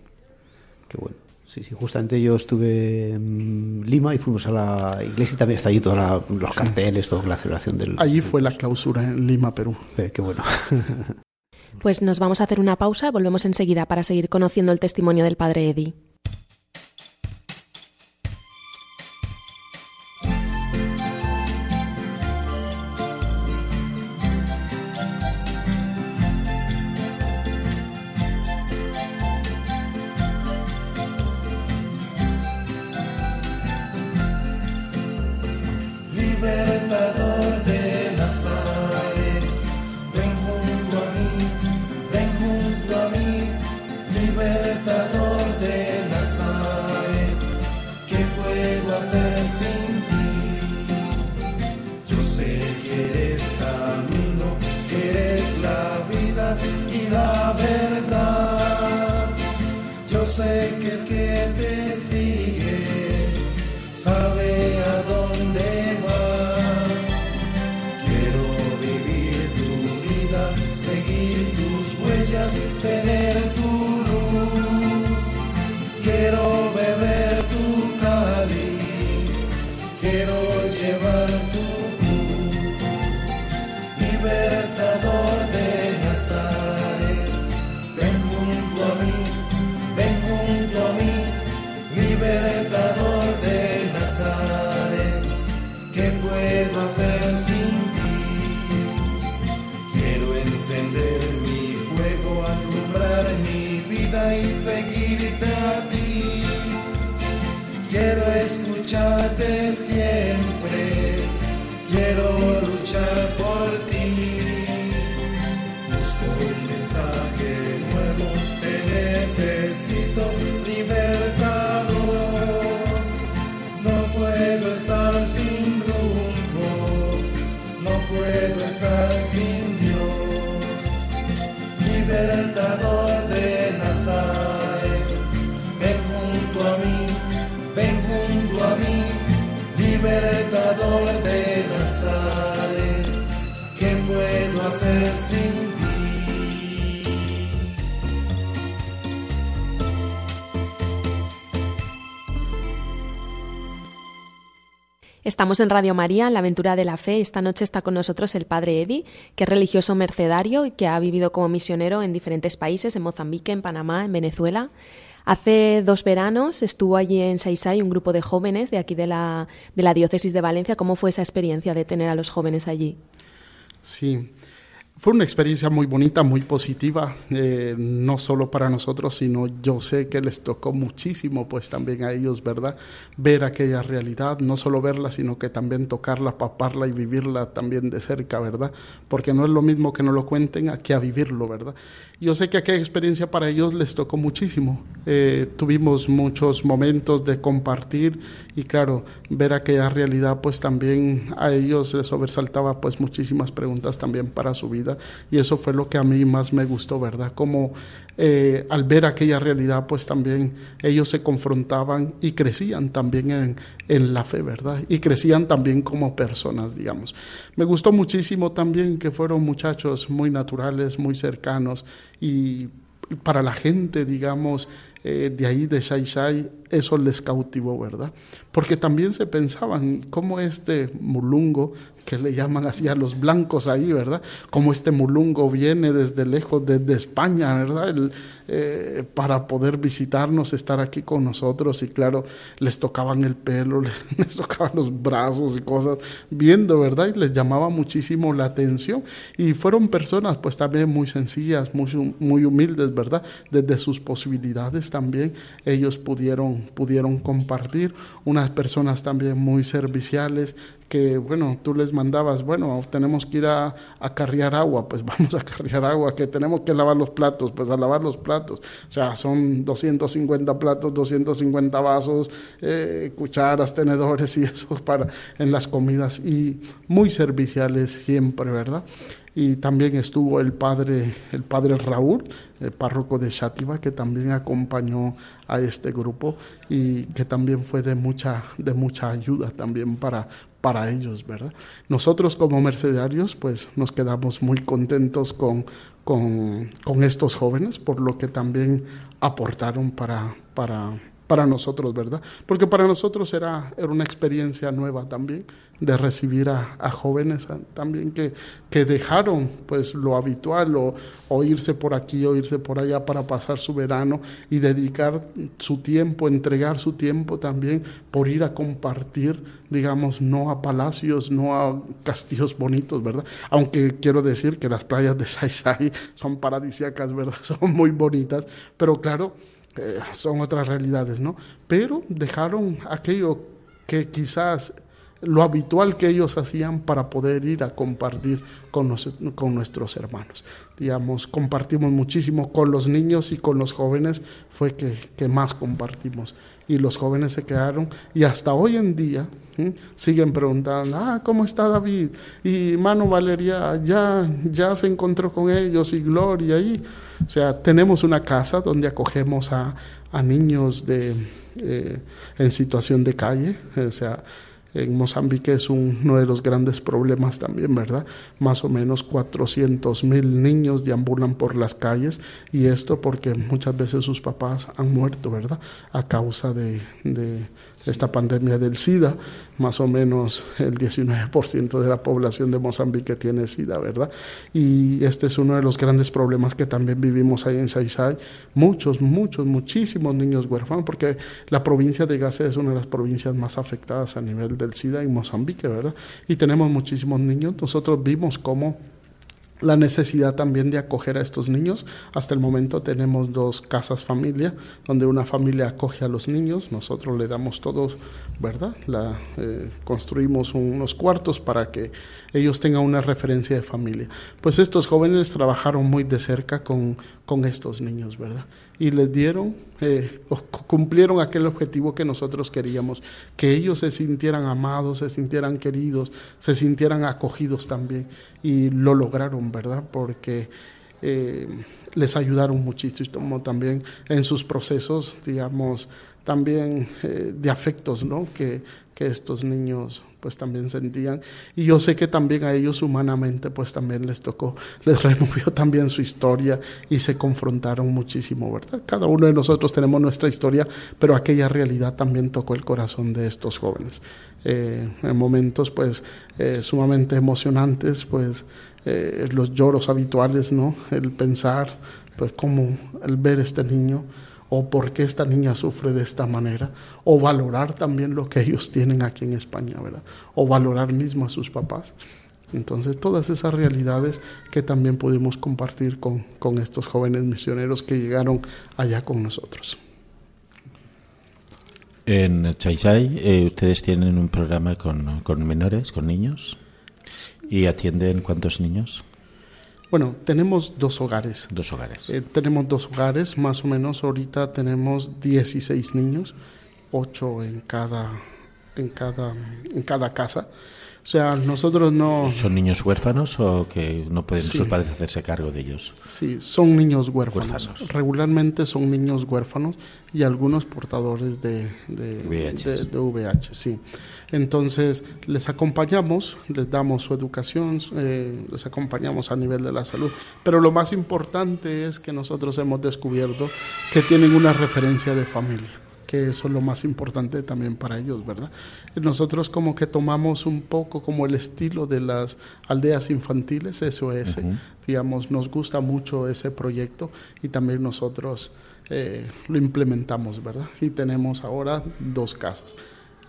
Qué bueno. Sí, sí, justamente yo estuve en Lima y fuimos a la iglesia y también está allí todos los carteles, toda la celebración del... Allí fue la clausura en Lima, Perú. Eh, qué bueno. pues nos vamos a hacer una pausa, volvemos enseguida para seguir conociendo el testimonio del padre Eddie. encender mi fuego, alumbrar mi vida y seguirte a ti. Quiero escucharte siempre hacer sin ti? Estamos en Radio María, en la aventura de la fe. Esta noche está con nosotros el padre Edi, que es religioso mercedario y que ha vivido como misionero en diferentes países, en Mozambique, en Panamá, en Venezuela. Hace dos veranos estuvo allí en Saisai un grupo de jóvenes de aquí de la, de la diócesis de Valencia. ¿Cómo fue esa experiencia de tener a los jóvenes allí? Sí, fue una experiencia muy bonita, muy positiva, eh, no solo para nosotros, sino yo sé que les tocó muchísimo, pues también a ellos, ¿verdad? Ver aquella realidad, no solo verla, sino que también tocarla, paparla y vivirla también de cerca, ¿verdad? Porque no es lo mismo que no lo cuenten aquí a vivirlo, ¿verdad? Yo sé que aquella experiencia para ellos les tocó muchísimo. Eh, tuvimos muchos momentos de compartir y claro, ver aquella realidad pues también a ellos les sobresaltaba pues muchísimas preguntas también para su vida y eso fue lo que a mí más me gustó, ¿verdad? Como eh, al ver aquella realidad pues también ellos se confrontaban y crecían también en, en la fe, ¿verdad? Y crecían también como personas, digamos. Me gustó muchísimo también que fueron muchachos muy naturales, muy cercanos y para la gente, digamos, eh, de ahí de Shai Shai, eso les cautivó, ¿verdad? Porque también se pensaban cómo este mulungo, que le llaman así a los blancos ahí, ¿verdad? Cómo este mulungo viene desde lejos, desde España, ¿verdad? Eh, para poder visitarnos, estar aquí con nosotros y claro, les tocaban el pelo, les, les tocaban los brazos y cosas, viendo, ¿verdad? Y les llamaba muchísimo la atención y fueron personas pues también muy sencillas, muy, muy humildes, ¿verdad? Desde sus posibilidades también ellos pudieron, pudieron compartir, unas personas también muy serviciales, que, bueno, tú les mandabas, bueno, tenemos que ir a, a agua, pues vamos a carriar agua, que tenemos que lavar los platos, pues a lavar los platos. O sea, son 250 platos, 250 vasos, eh, cucharas, tenedores y eso para en las comidas. Y muy serviciales siempre, ¿verdad? Y también estuvo el padre, el padre Raúl, el párroco de Chátiva, que también acompañó a este grupo y que también fue de mucha, de mucha ayuda también para, para ellos, ¿verdad? Nosotros como mercenarios, pues nos quedamos muy contentos con, con, con estos jóvenes, por lo que también aportaron para, para, para nosotros, ¿verdad? Porque para nosotros era, era una experiencia nueva también de recibir a, a jóvenes también que, que dejaron pues lo habitual o, o, irse por aquí o irse por allá para pasar su verano y dedicar su tiempo, entregar su tiempo también por ir a compartir, digamos, no a palacios, no a castillos bonitos, ¿verdad? Aunque quiero decir que las playas de Shai son paradisíacas, ¿verdad? Son muy bonitas, pero claro, eh, son otras realidades, ¿no? Pero dejaron aquello que quizás lo habitual que ellos hacían para poder ir a compartir con, nos, con, nuestros hermanos. Digamos, compartimos muchísimo con los niños y con los jóvenes, fue que, que más compartimos. Y los jóvenes se quedaron y hasta hoy en día siguen preguntando, ah, ¿cómo está David? Y Mano Valeria ya, ya se encontró con ellos y Gloria ahí. O sea, tenemos una casa donde acogemos a, a niños de, eh, en situación de calle, o sea, en Mozambique es un, uno de los grandes problemas también, ¿verdad? Más o menos 400 mil niños deambulan por las calles y esto porque muchas veces sus papás han muerto, ¿verdad? A causa de esta pandemia del SIDA, más o menos el 19% de la población de Mozambique tiene SIDA, ¿verdad? Y este es uno de los grandes problemas que también vivimos ahí en Saisai. Muchos, muchos, muchísimos niños huérfanos, porque la provincia de Gaza es una de las provincias más afectadas a nivel del SIDA en Mozambique, ¿verdad? Y tenemos muchísimos niños. Nosotros vimos cómo la necesidad también de acoger a estos niños. Hasta el momento tenemos dos casas familia, donde una familia acoge a los niños, nosotros le damos todos, ¿verdad? La, eh, construimos unos cuartos para que ellos tengan una referencia de familia. Pues estos jóvenes trabajaron muy de cerca con, con estos niños, ¿verdad? Y les dieron, eh, cumplieron aquel objetivo que nosotros queríamos, que ellos se sintieran amados, se sintieran queridos, se sintieran acogidos también. Y lo lograron, ¿verdad? Porque eh, les ayudaron muchísimo también en sus procesos, digamos, también eh, de afectos, ¿no? Que, que estos niños pues también sentían. Y yo sé que también a ellos humanamente pues también les tocó, les removió también su historia y se confrontaron muchísimo, ¿verdad? Cada uno de nosotros tenemos nuestra historia, pero aquella realidad también tocó el corazón de estos jóvenes. Eh, en momentos pues eh, sumamente emocionantes, pues eh, los lloros habituales, ¿no? El pensar, pues cómo el ver este niño o por qué esta niña sufre de esta manera, o valorar también lo que ellos tienen aquí en España, ¿verdad? O valorar mismo a sus papás. Entonces, todas esas realidades que también pudimos compartir con, con estos jóvenes misioneros que llegaron allá con nosotros. En Chaisai, eh, ustedes tienen un programa con, con menores, con niños, y atienden cuántos niños? Bueno, tenemos dos hogares. Dos hogares. Eh, tenemos dos hogares, más o menos ahorita tenemos 16 niños, 8 en cada, en cada, en cada casa. O sea, nosotros no... ¿Son niños huérfanos o que no pueden sus padres hacerse cargo de ellos? Sí, son niños huérfanos. Regularmente son niños huérfanos y algunos portadores de, de, VH. de, VH, sí. Entonces, les acompañamos, les damos su educación, eh, les acompañamos a nivel de la salud. Pero lo más importante es que nosotros hemos descubierto que tienen una referencia de familia que eso es lo más importante también para ellos, ¿verdad? Nosotros como que tomamos un poco como el estilo de las aldeas infantiles, SOS, digamos, nos gusta mucho ese proyecto y también nosotros eh, lo implementamos, ¿verdad? Y tenemos ahora dos casas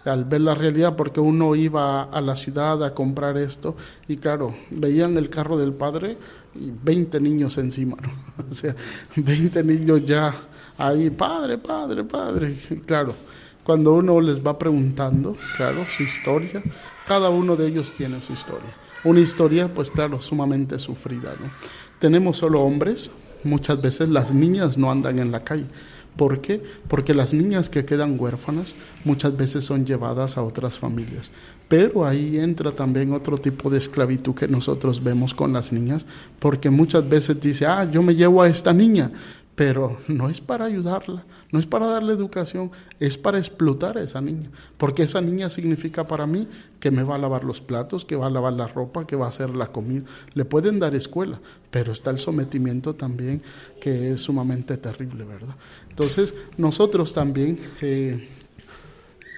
al ver la realidad, porque uno iba a la ciudad a comprar esto y claro, veían el carro del padre y 20 niños encima, ¿no? O sea, 20 niños ya ahí, padre, padre, padre. claro, cuando uno les va preguntando, claro, su historia, cada uno de ellos tiene su historia. Una historia, pues claro, sumamente sufrida. ¿no? Tenemos solo hombres, muchas veces las niñas no andan en la calle. ¿Por qué? Porque las niñas que quedan huérfanas muchas veces son llevadas a otras familias. Pero ahí entra también otro tipo de esclavitud que nosotros vemos con las niñas, porque muchas veces dice, ah, yo me llevo a esta niña, pero no es para ayudarla, no es para darle educación, es para explotar a esa niña, porque esa niña significa para mí que me va a lavar los platos, que va a lavar la ropa, que va a hacer la comida. Le pueden dar escuela, pero está el sometimiento también que es sumamente terrible, ¿verdad? Entonces, nosotros también eh,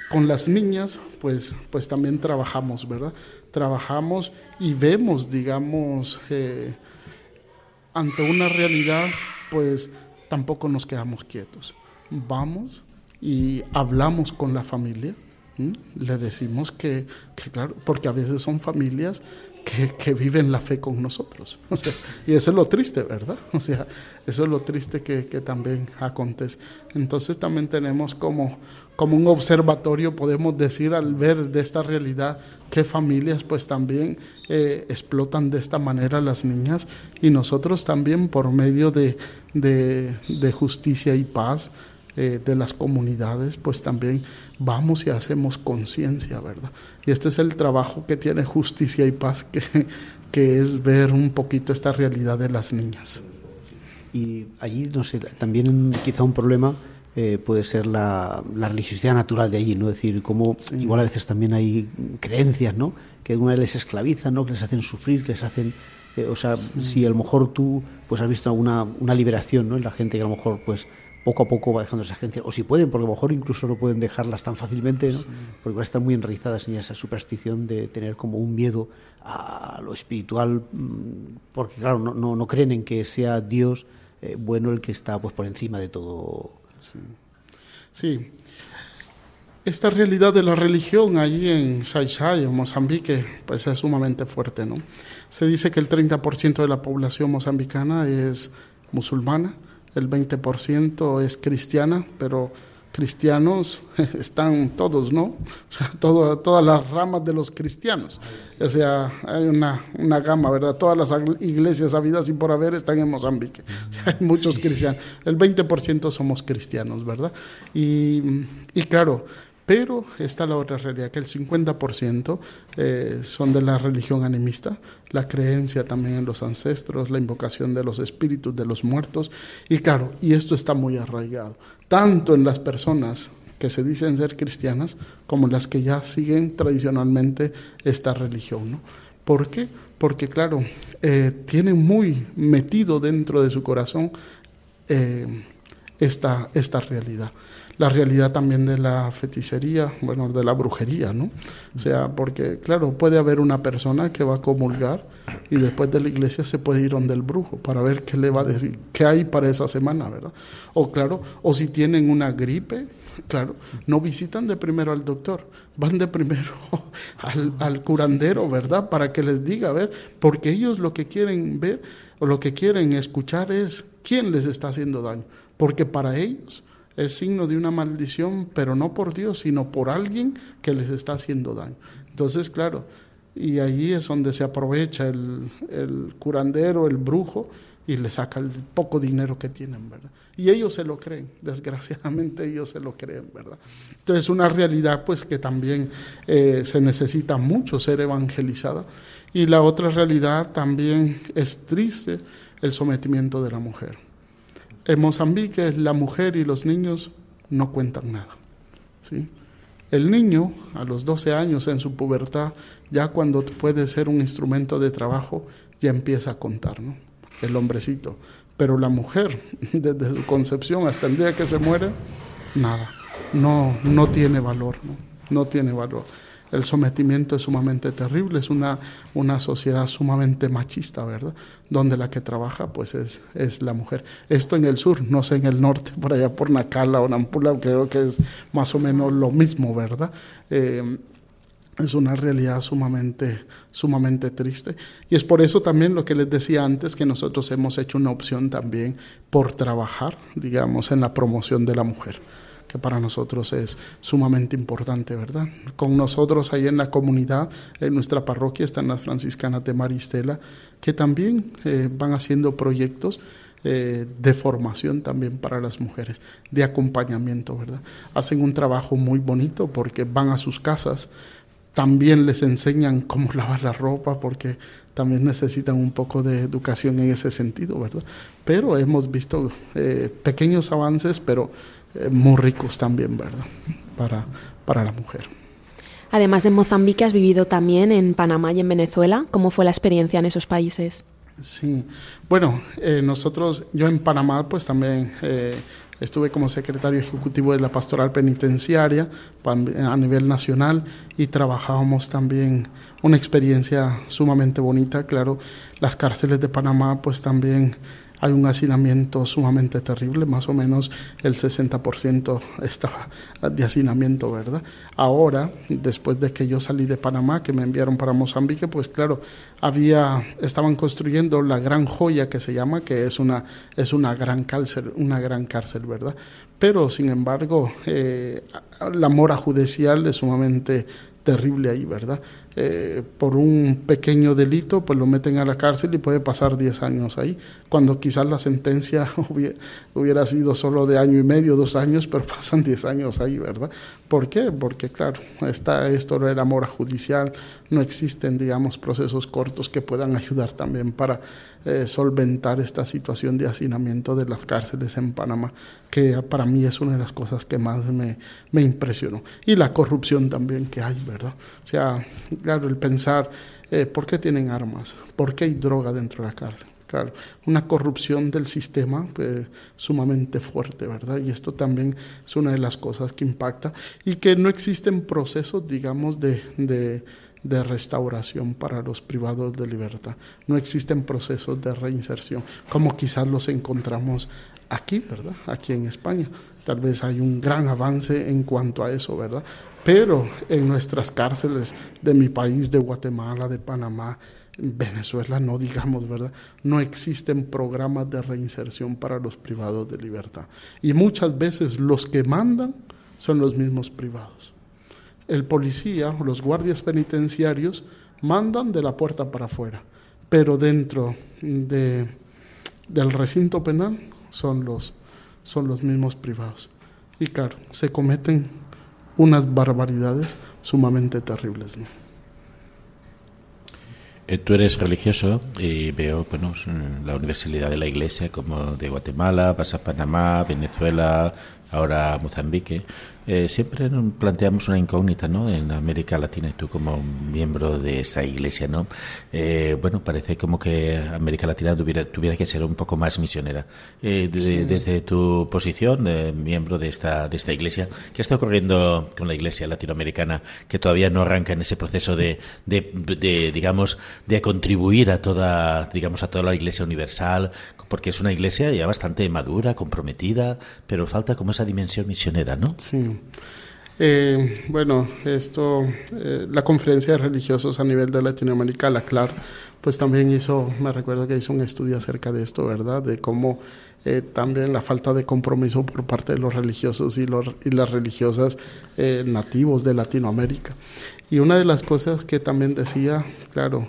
con las niñas, pues, pues también trabajamos, ¿verdad? Trabajamos y vemos, digamos, eh, ante una realidad, pues tampoco nos quedamos quietos. Vamos y hablamos con la familia, le decimos que, claro, porque a veces son familias que, viven la fe con nosotros. y eso es lo triste, ¿verdad? O sea, eso es lo triste que, también acontece. Entonces también tenemos como, como un observatorio, podemos decir, al ver de esta realidad, que familias pues también eh, explotan de esta manera a las niñas y nosotros también por medio de, de, justicia y paz eh, de las comunidades, pues también vamos y hacemos conciencia, ¿verdad? Y este es el trabajo que tiene justicia y paz, que, que es ver un poquito esta realidad de las niñas. Y allí, no sé, también quizá un problema eh, puede ser la, la, religiosidad natural de allí, ¿no? Es decir, como igual a veces también hay creencias, ¿no? Que alguna les esclavizan, ¿no? Que les hacen sufrir, que les hacen... Eh, o sea, si a lo mejor tú pues has visto alguna una liberación, ¿no? En la gente que a lo mejor pues poco a poco va dejando esas creencias, o si pueden, porque a lo mejor incluso no pueden dejarlas tan fácilmente, ¿no? porque están muy enraizadas en esa superstición de tener como un miedo a lo espiritual, mm, porque claro, no, no, no creen en que sea Dios eh, bueno el que está pues por encima de todo Sí. esta realidad de la religión allí en Xai en Mozambique, pues es sumamente fuerte, ¿no? Se dice que el 30% de la población mozambicana es musulmana, el 20% es cristiana, pero cristianos están todos, ¿no? O sea, todas las ramas de los cristianos. O sea, hay una, una, gama, ¿verdad? Todas las iglesias habidas y por haber están en Mozambique. hay muchos cristianos. El 20% somos cristianos, ¿verdad? Y, y claro, pero está la otra realidad, que el 50% eh, son de la religión animista, la creencia también en los ancestros, la invocación de los espíritus de los muertos. Y claro, y esto está muy arraigado, tanto en las personas que se dicen ser cristianas como en las que ya siguen tradicionalmente esta religión. ¿no? ¿Por qué? Porque claro, eh, tienen muy metido dentro de su corazón eh, esta, esta realidad la realidad también de la feticería, bueno, de la brujería, ¿no? O sea, porque, claro, puede haber una persona que va a comulgar y después de la iglesia se puede ir donde el brujo para ver qué le va a decir, qué hay para esa semana, ¿verdad? O claro, o si tienen una gripe, claro, no visitan de primero al doctor, van de primero al, curandero, ¿verdad? Para que les diga, a ver, porque ellos lo que quieren ver o lo que quieren escuchar es quién les está haciendo daño, porque para ellos es signo de una maldición, pero no por Dios, sino por alguien que les está haciendo daño. Entonces, claro, y ahí es donde se aprovecha el, el curandero, el brujo, y le saca el poco dinero que tienen, ¿verdad? Y ellos se lo creen, desgraciadamente ellos se lo creen, ¿verdad? Entonces, una realidad pues que también eh, se necesita mucho ser evangelizada. Y la otra realidad también es triste, el sometimiento de la mujer. En Mozambique la mujer y los niños no cuentan nada. ¿sí? El niño, a los 12 años en su pubertad, ya cuando puede ser un instrumento de trabajo, ya empieza a contar, ¿no? El hombrecito. Pero la mujer, desde su concepción hasta el día que se muere, nada. No, no tiene valor, ¿no? No tiene valor el sometimiento es sumamente terrible, es una, una sociedad sumamente machista, ¿verdad? Donde la que trabaja pues es, es la mujer. Esto en el sur, no sé en el norte, por allá por Nacala o Nampula, creo que es más o menos lo mismo, ¿verdad? Eh, es una realidad sumamente, sumamente triste. Y es por eso también lo que les decía antes, que nosotros hemos hecho una opción también por trabajar, digamos, en la promoción de la mujer para nosotros es sumamente importante, ¿verdad? Con nosotros ahí en la comunidad, en nuestra parroquia, están las franciscanas de Maristela, que también eh, van haciendo proyectos eh, de formación también para las mujeres, de acompañamiento, ¿verdad? Hacen un trabajo muy bonito porque van a sus casas, también les enseñan cómo lavar la ropa porque también necesitan un poco de educación en ese sentido, ¿verdad? Pero hemos visto eh, pequeños avances, pero muy ricos también, ¿verdad? Para, para la mujer. Además de Mozambique, has vivido también en Panamá y en Venezuela. ¿Cómo fue la experiencia en esos países? Sí, bueno, eh, nosotros, yo en Panamá, pues también eh, estuve como secretario ejecutivo de la pastoral penitenciaria a nivel nacional y trabajábamos también una experiencia sumamente bonita. Claro, las cárceles de Panamá, pues también hay un hacinamiento sumamente terrible, más o menos el 60% estaba de hacinamiento, ¿verdad? Ahora, después de que yo salí de Panamá, que me enviaron para Mozambique, pues claro, había, estaban construyendo la gran joya que se llama, que es una, es una gran cárcel, una gran cárcel, ¿verdad? Pero, sin embargo, eh, la mora judicial es sumamente terrible ahí, ¿verdad? Eh, por un pequeño delito, pues lo meten a la cárcel y puede pasar 10 años ahí, cuando quizás la sentencia hubiera, sido solo de año y medio, dos años, pero pasan 10 años ahí, ¿verdad? ¿Por qué? Porque, claro, está esto de la mora judicial, no existen, digamos, procesos cortos que puedan ayudar también para eh, solventar esta situación de hacinamiento de las cárceles en Panamá, que para mí es una de las cosas que más me, me impresionó. Y la corrupción también que hay, ¿verdad? O sea, claro, el pensar, eh, ¿por qué tienen armas? ¿Por qué hay droga dentro de la cárcel? Claro, una corrupción del sistema pues, sumamente fuerte, ¿verdad? Y esto también es una de las cosas que impacta y que no existen procesos, digamos, de, de de restauración para los privados de libertad. No existen procesos de reinserción, como quizás los encontramos aquí, ¿verdad? Aquí en España. Tal vez hay un gran avance en cuanto a eso, ¿verdad? Pero en nuestras cárceles de mi país, de Guatemala, de Panamá, Venezuela, no digamos, ¿verdad? No existen programas de reinserción para los privados de libertad. Y muchas veces los que mandan son los mismos privados. El policía, los guardias penitenciarios, mandan de la puerta para afuera, pero dentro de, del recinto penal son los, son los mismos privados. Y claro, se cometen unas barbaridades sumamente terribles. Eh, tú eres religioso y veo bueno, la universalidad de la iglesia como de Guatemala, pasa Panamá, Venezuela, ahora Mozambique. Eh, siempre planteamos una incógnita ¿no? en América Latina y tú como miembro de esa iglesia, ¿no? Eh, bueno, parece como que América Latina tuviera, tuviera que ser un poco más misionera. Eh, desde, tu posición, de miembro de esta, de esta iglesia, ¿qué está ocurriendo con la iglesia latinoamericana que todavía no arranca en ese proceso de, de, de digamos, de contribuir a toda, digamos, a toda la iglesia universal? Porque es una iglesia ya bastante madura, comprometida, pero falta como esa dimensión misionera, ¿no? Sí. Eh, bueno, esto, eh, la conferencia de religiosos a nivel de Latinoamérica, la CLAR, pues también hizo, me recuerdo que hizo un estudio acerca de esto, ¿verdad? De cómo eh, también la falta de compromiso por parte de los religiosos y, los, y las religiosas nativos de Latinoamérica. Y una de las cosas que también decía, claro,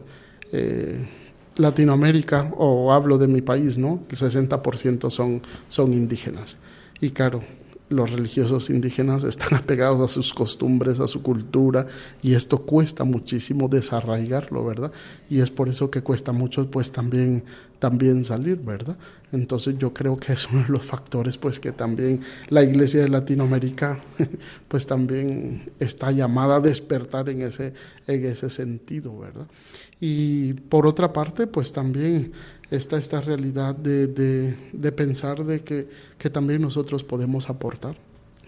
Latinoamérica, o hablo de mi país, ¿no? El 60% son, son indígenas. Y claro, los religiosos indígenas están apegados a sus costumbres, a su cultura, y esto cuesta muchísimo desarraigarlo, ¿verdad? Y es por eso que cuesta mucho, pues también, también salir, ¿verdad? Entonces yo creo que es uno de los factores, pues que también la Iglesia de Latinoamérica, pues también está llamada a despertar en ese, en ese sentido, ¿verdad? Y por otra parte, pues también está esta realidad de, de, pensar de que, que, también nosotros podemos aportar.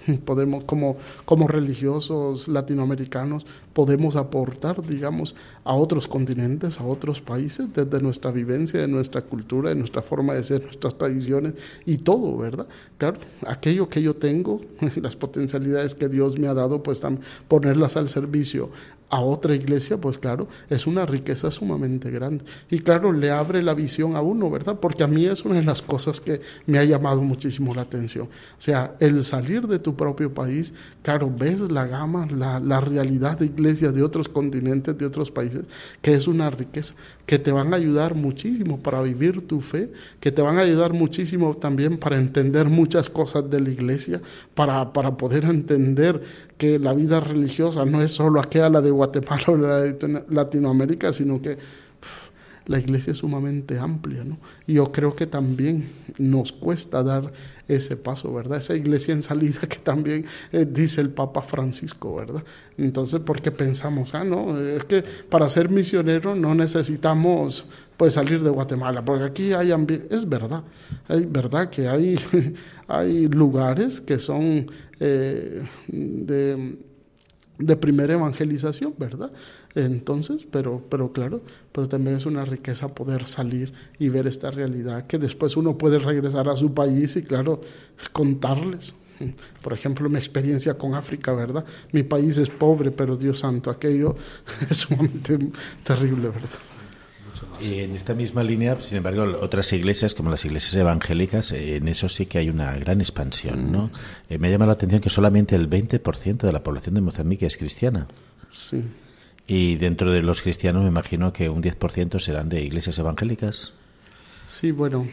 Podemos, como, como religiosos latinoamericanos, podemos aportar, digamos, a otros continentes, a otros países, desde nuestra vivencia, de nuestra cultura, de nuestra forma de ser, nuestras tradiciones y todo, ¿verdad? Claro, aquello que yo tengo, las potencialidades que Dios me ha dado, pues ponerlas al servicio a otra iglesia, pues claro, es una riqueza sumamente grande. Y claro, le abre la visión a uno, ¿verdad? Porque a mí es una de las cosas que me ha llamado muchísimo la atención. O sea, el salir de tu propio país, claro, ves la gama, la, la realidad de iglesias de otros continentes, de otros países, que es una riqueza, que te van a ayudar muchísimo para vivir tu fe, que te van a ayudar muchísimo también para entender muchas cosas de la iglesia, para, para poder entender que la vida religiosa no es solo aquella la de Guatemala o la de Latinoamérica, sino que la iglesia es sumamente amplia, ¿no? Y yo creo que también nos cuesta dar ese paso, ¿verdad? Esa iglesia en salida que también eh, dice el Papa Francisco, ¿verdad? Entonces, porque pensamos, ah, no, es que para ser misionero no necesitamos pues salir de Guatemala, porque aquí hay ambiente, es verdad, es verdad que hay, hay lugares que son eh, de, de primera evangelización, ¿verdad? Entonces, pero, pero claro, pero también es una riqueza poder salir y ver esta realidad, que después uno puede regresar a su país y claro, contarles. Por ejemplo, mi experiencia con África, ¿verdad? Mi país es pobre, pero Dios santo, aquello es sumamente terrible, ¿verdad? Y en esta misma línea, sin embargo, otras iglesias, como las iglesias evangélicas, en eso sí que hay una gran expansión, ¿no? Eh, me llama la atención que solamente el 20% de la población de Mozambique es cristiana. Sí. Y dentro de los cristianos me imagino que un 10% serán de iglesias evangélicas. Sí, bueno,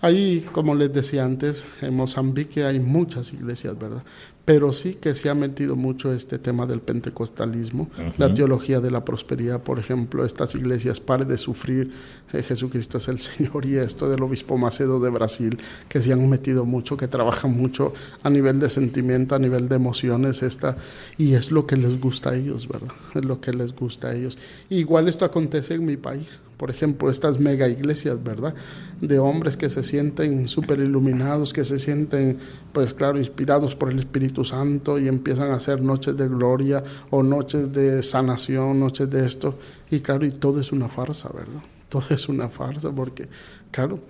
ahí, como les decía antes, en Mozambique hay muchas iglesias, ¿verdad? Pero sí que se ha metido mucho este tema del pentecostalismo, la teología de la prosperidad, por ejemplo, estas iglesias, pare de sufrir, eh, Jesucristo es el Señor, y esto del obispo Macedo de Brasil, que se han metido mucho, que trabajan mucho a nivel de sentimiento, a nivel de emociones, esta, y es lo que les gusta a ellos, ¿verdad? Es lo que les gusta a ellos. igual esto acontece en mi país, por ejemplo, estas mega iglesias, ¿verdad? De hombres que se sienten súper iluminados, que se sienten, pues claro, inspirados por el Espíritu Santo y empiezan a hacer noches de gloria o noches de sanación, noches de esto. Y claro, y todo es una farsa, ¿verdad? Todo es una farsa porque, claro,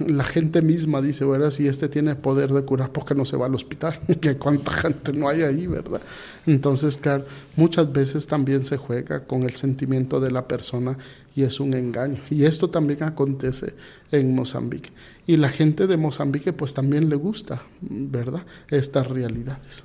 la gente misma dice, ¿verdad? Si este tiene poder de curar, ¿por qué no se va al hospital? que cuánta gente no hay ahí, ¿verdad? Entonces, claro, muchas veces también se juega con el sentimiento de la persona y es un engaño. Y esto también acontece en Mozambique. Y la gente de Mozambique pues también le gusta, ¿verdad? Estas realidades.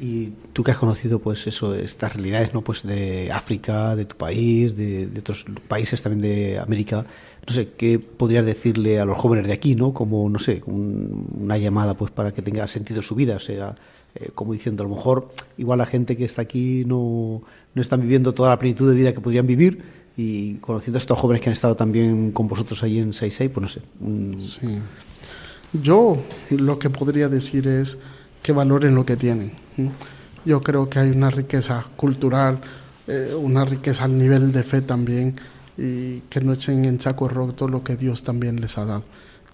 Y tú que has conocido pues eso, estas realidades, ¿no? Pues de África, de tu país, de, otros países también de América, no sé, ¿qué podrías decirle a los jóvenes de aquí, ¿no? Como, no sé, una llamada pues para que tenga sentido su vida, sea, eh, como diciendo, a lo mejor igual la gente que está aquí no, no están viviendo toda la plenitud de vida que podrían vivir y conociendo a estos jóvenes que han estado también con vosotros ahí en 66, pues no sé. Sí. Yo lo que podría decir es que valoren lo que tienen. Yo creo que hay una riqueza cultural, eh, una riqueza al nivel de fe también, y que no echen en saco roto lo que Dios también les ha dado.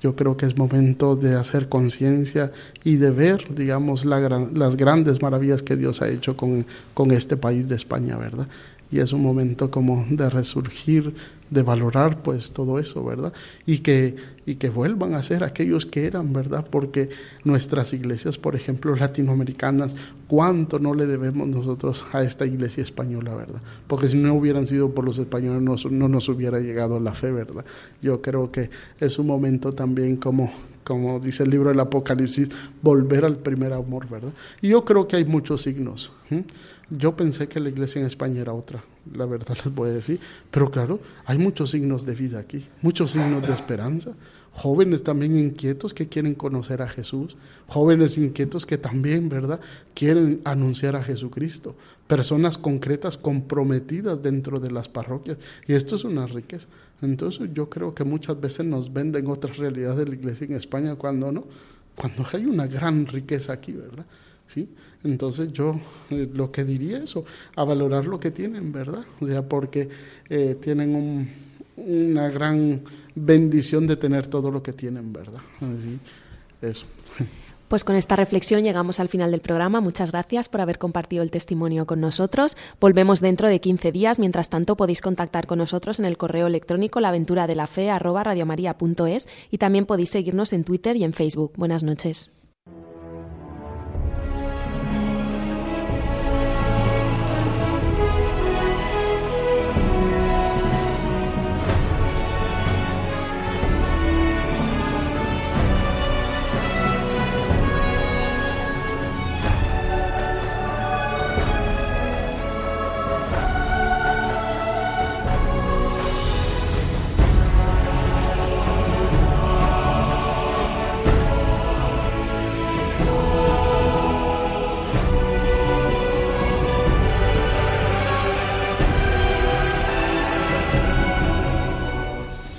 Yo creo que es momento de hacer conciencia y de ver, digamos, las grandes maravillas que Dios ha hecho con, con este país de España, ¿verdad? Y es un momento como de resurgir de valorar pues todo eso, ¿verdad? Y que, y que vuelvan a ser aquellos que eran, ¿verdad? Porque nuestras iglesias, por ejemplo, latinoamericanas, ¿cuánto no le debemos nosotros a esta iglesia española, ¿verdad? Porque si no hubieran sido por los españoles no, no nos hubiera llegado la fe, ¿verdad? Yo creo que es un momento también como, como dice el libro del Apocalipsis, volver al primer amor, ¿verdad? Y yo creo que hay muchos signos. Yo pensé que la iglesia en España era otra, la verdad les voy a decir, pero claro, hay muchos signos de vida aquí, muchos signos de esperanza, jóvenes también inquietos que quieren conocer a Jesús, jóvenes inquietos que también, ¿verdad?, quieren anunciar a Jesucristo, personas concretas comprometidas dentro de las parroquias, y esto es una riqueza. Entonces yo creo que muchas veces nos venden otras realidades de la iglesia en España cuando no, cuando hay una gran riqueza aquí, ¿verdad? ¿Sí? Entonces yo eh, lo que diría eso, a valorar lo que tienen, ¿verdad? O sea, porque eh, tienen una gran bendición de tener todo lo que tienen, ¿verdad? Así, eso. Pues con esta reflexión llegamos al final del programa. Muchas gracias por haber compartido el testimonio con nosotros. Volvemos dentro de 15 días. Mientras tanto, podéis contactar con nosotros en el correo electrónico laventuradelafe.es y también podéis seguirnos en Twitter y en Facebook. Buenas noches.